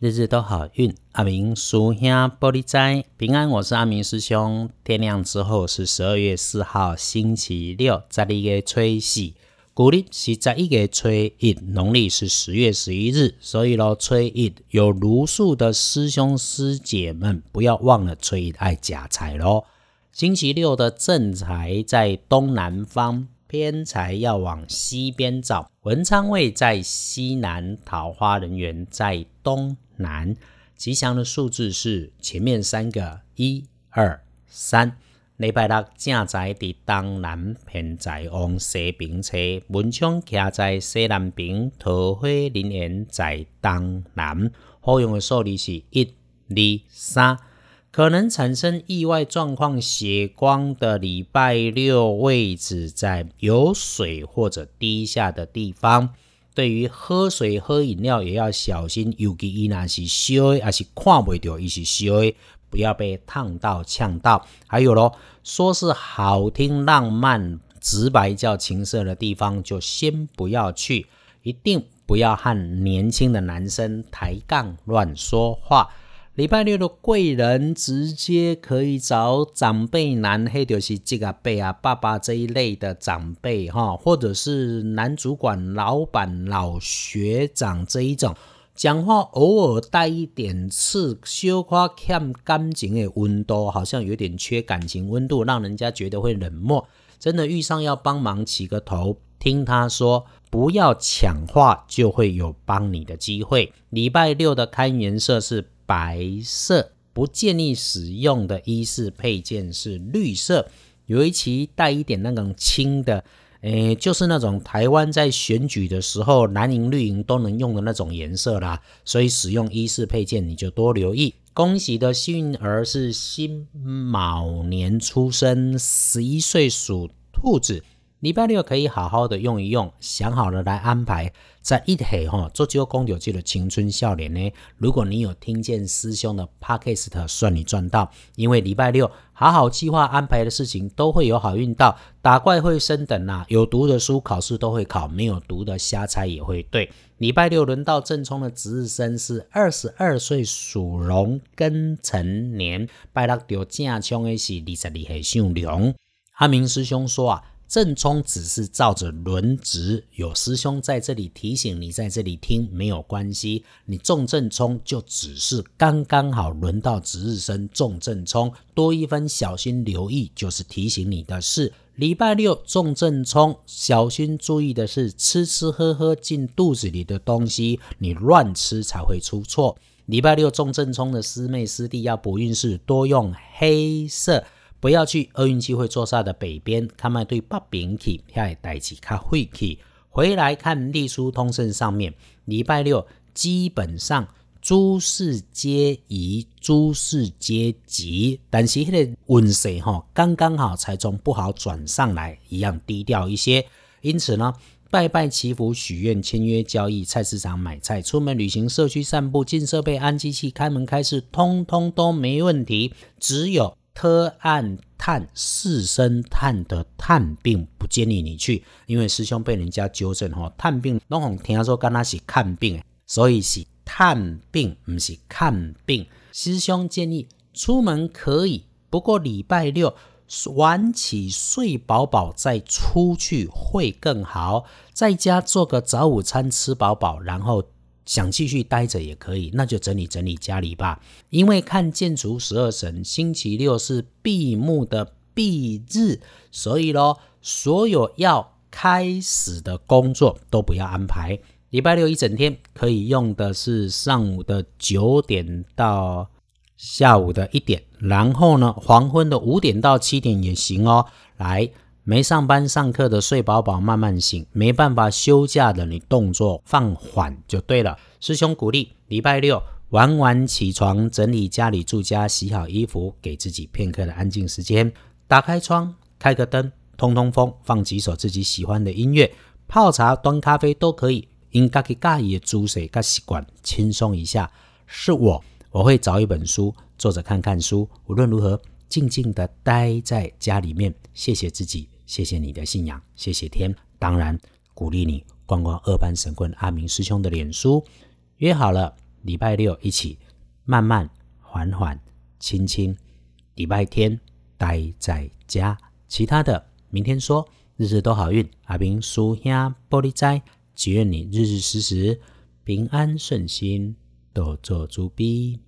日日都好运，阿明叔兄玻璃斋平安。我是阿明师兄。天亮之后是十二月四号，星期六，十二月初四。古历是十一月初一，农历是十月十一日。所以咯，初一有如数的师兄师姐们，不要忘了初一爱假财咯。星期六的正财在东南方。偏财要往西边找，文昌位在西南，桃花人缘在东南。吉祥的数字是前面三个一二三。礼拜六正在伫东南，偏在往西边车，文昌徛在西南边，桃花人缘在东南。好用的数字是一二三。可能产生意外状况，血光的礼拜六位置在有水或者低下的地方。对于喝水、喝饮料也要小心，尤其伊那是烧的，还是看不到伊是烧的，不要被烫到、呛到。还有咯，说是好听、浪漫、直白叫情色的地方，就先不要去，一定不要和年轻的男生抬杠、乱说话。礼拜六的贵人直接可以找长辈男，黑就是这个辈啊，爸爸这一类的长辈哈，或者是男主管、老板、老学长这一种，讲话偶尔带一点刺，羞夸欠感情的温度，好像有点缺感情温度，让人家觉得会冷漠。真的遇上要帮忙起个头，听他说，不要抢话，就会有帮你的机会。礼拜六的看颜色是。白色不建议使用的衣饰配件是绿色，尤其带一点那种青的，诶，就是那种台湾在选举的时候蓝银绿银都能用的那种颜色啦。所以使用衣饰配件你就多留意。恭喜的幸运儿是辛卯年出生，十一岁属兔子。礼拜六可以好好的用一用，想好了来安排，在一起哈做就公牛记的青春笑脸呢。如果你有听见师兄的 podcast，算你赚到，因为礼拜六好好计划安排的事情都会有好运到。打怪会升等啊，有读的书考试都会考，没有读的瞎猜也会对。礼拜六轮到正冲的值日生是二十二岁属龙庚辰年，拜六丢正冲的是二十二岁属龙。阿明师兄说啊。正冲只是照着轮值，有师兄在这里提醒你，在这里听没有关系。你中正冲就只是刚刚好轮到值日生中正冲，多一分小心留意就是提醒你的事。礼拜六中正冲，小心注意的是吃吃喝喝进肚子里的东西，你乱吃才会出错。礼拜六中正冲的师妹师弟要补运势，多用黑色。不要去厄运机会坐煞的北边，看卖对北边去，遐代志较晦气。回来看隶书通胜上面，礼拜六基本上诸事皆宜，诸事皆吉，但是迄个运势哈，刚刚好才从不好转上来，一样低调一些。因此呢，拜拜祈福、许愿、签约交易、菜市场买菜、出门旅行、社区散步、进设备、安机器、开门开市，通通都没问题，只有。特按探四声探的探病不建议你去，因为师兄被人家纠正吼，探病拢红听说跟他是看病，所以是探病，不是看病。师兄建议出门可以，不过礼拜六晚起睡饱饱再出去会更好，在家做个早午餐吃饱饱，然后。想继续待着也可以，那就整理整理家里吧。因为看建筑十二神，星期六是闭幕的闭日，所以咯，所有要开始的工作都不要安排。礼拜六一整天可以用的是上午的九点到下午的一点，然后呢，黄昏的五点到七点也行哦。来。没上班上课的睡饱饱慢慢醒，没办法休假的你动作放缓就对了。师兄鼓励，礼拜六晚晚起床整理家里住家，洗好衣服，给自己片刻的安静时间，打开窗，开个灯，通通风，放几首自己喜欢的音乐，泡茶端咖啡都可以。应该给家里的煮水跟习惯轻松一下。是我，我会找一本书坐着看看书，无论如何静静的待在家里面，谢谢自己。谢谢你的信仰，谢谢天，当然鼓励你逛逛二班神棍阿明师兄的脸书。约好了，礼拜六一起慢慢、缓缓、轻轻。礼拜天待在家，其他的明天说。日日都好运，阿明叔兄玻璃斋，祈愿你日日时时平安顺心，多做主逼。